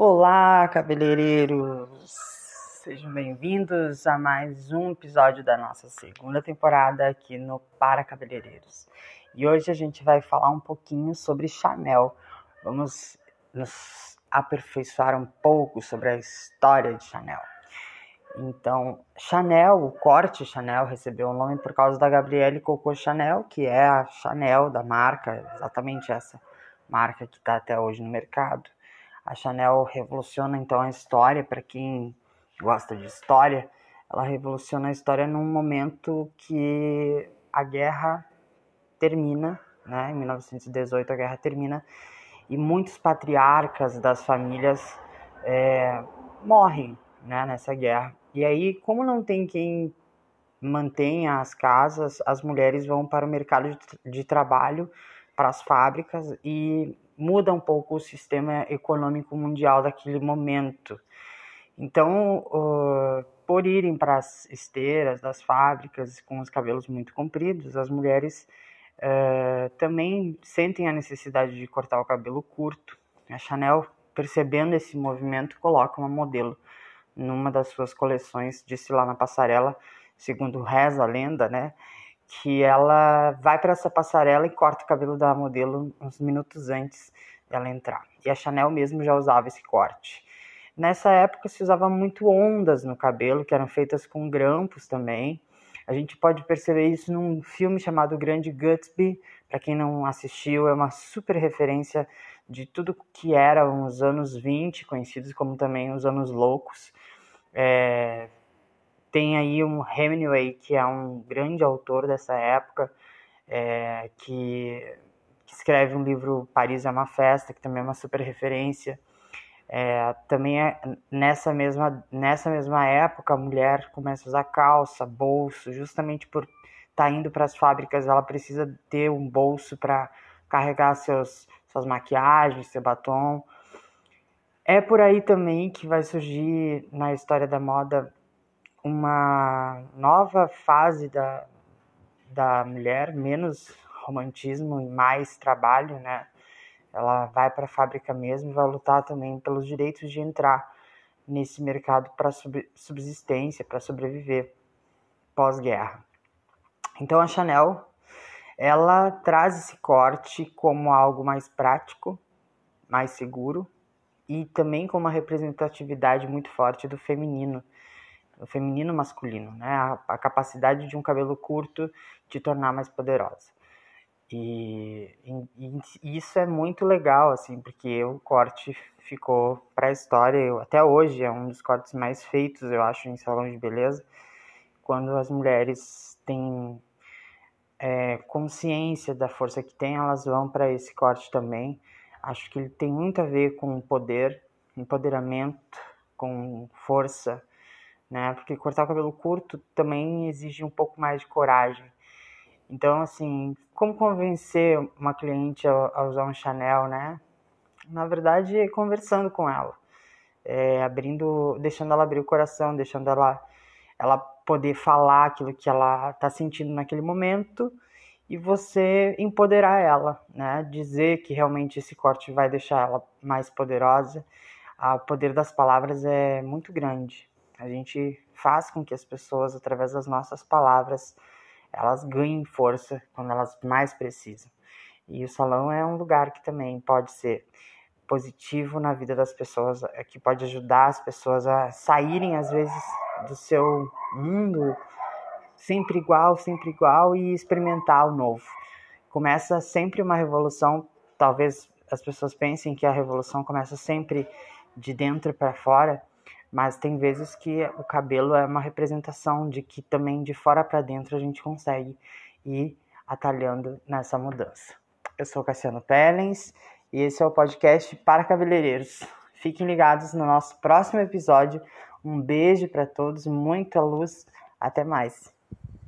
Olá, cabeleireiros! Sejam bem-vindos a mais um episódio da nossa segunda temporada aqui no Para Cabeleireiros. E hoje a gente vai falar um pouquinho sobre Chanel. Vamos nos aperfeiçoar um pouco sobre a história de Chanel. Então, Chanel, o corte Chanel recebeu o nome por causa da Gabrielle Coco Chanel, que é a Chanel da marca, exatamente essa marca que está até hoje no mercado. A Chanel revoluciona então a história para quem gosta de história. Ela revoluciona a história num momento que a guerra termina, né? Em 1918 a guerra termina e muitos patriarcas das famílias é, morrem, né? Nessa guerra. E aí, como não tem quem mantenha as casas, as mulheres vão para o mercado de, de trabalho, para as fábricas e muda um pouco o sistema econômico mundial daquele momento. Então, uh, por irem para as esteiras das fábricas com os cabelos muito compridos, as mulheres uh, também sentem a necessidade de cortar o cabelo curto. A Chanel, percebendo esse movimento, coloca uma modelo numa das suas coleções, disse lá na passarela, segundo reza a lenda, né? Que ela vai para essa passarela e corta o cabelo da modelo uns minutos antes dela entrar. E a Chanel mesmo já usava esse corte. Nessa época se usava muito ondas no cabelo, que eram feitas com grampos também. A gente pode perceber isso num filme chamado Grande Gatsby. Para quem não assistiu, é uma super referência de tudo que eram os anos 20, conhecidos como também os anos loucos. É, tem aí um Hemingway, que é um grande autor dessa época, é, que, que, escreve um livro Paris é uma Festa, que também é uma super referência. É, também é, nessa, mesma, nessa mesma época a mulher começa a usar calça, bolso, justamente por estar tá indo para as fábricas, ela precisa ter um bolso para carregar seus, suas maquiagens, seu batom. É por aí também que vai surgir na história da moda uma nova fase da, da mulher, menos romantismo e mais trabalho, né? Ela vai para a fábrica mesmo e vai lutar também pelos direitos de entrar nesse mercado para subsistência, para sobreviver pós-guerra. Então a Chanel, ela traz esse corte como algo mais prático, mais seguro e também com uma representatividade muito forte do feminino feminino masculino, né? A, a, capacidade de um cabelo curto te tornar mais poderosa. E, e, e, isso é muito legal, assim, porque o corte ficou para a história. Eu, até hoje é um dos cortes mais feitos, eu acho, em salão de beleza, quando as mulheres têm é, consciência da força que tem, elas vão para esse corte também. Acho que ele tem muito a ver com poder, empoderamento, com força né? Porque cortar o cabelo curto também exige um pouco mais de coragem. Então, assim, como convencer uma cliente a, usar um Chanel, né? Na verdade, é conversando com ela, é, abrindo, deixando ela abrir o coração, deixando ela, ela poder falar aquilo que ela está sentindo naquele momento e você empoderar ela, né? Dizer que realmente esse corte vai deixar ela mais poderosa. Ah, o poder das palavras é muito grande. A gente faz com que as pessoas, através das nossas palavras, elas ganhem força quando elas mais precisam. E o salão é um lugar que também pode ser positivo na vida das pessoas, é que pode ajudar as pessoas a saírem às vezes do seu mundo sempre igual, sempre igual e experimentar o novo. Começa sempre uma revolução, talvez as pessoas pensem que a revolução começa sempre de dentro para fora, mas tem vezes que o cabelo é uma representação de que também de fora para dentro a gente consegue ir atalhando nessa mudança. Eu sou Cassiano Pellens e esse é o podcast para cabeleireiros. Fiquem ligados no nosso próximo episódio. Um beijo para todos, muita luz, até mais.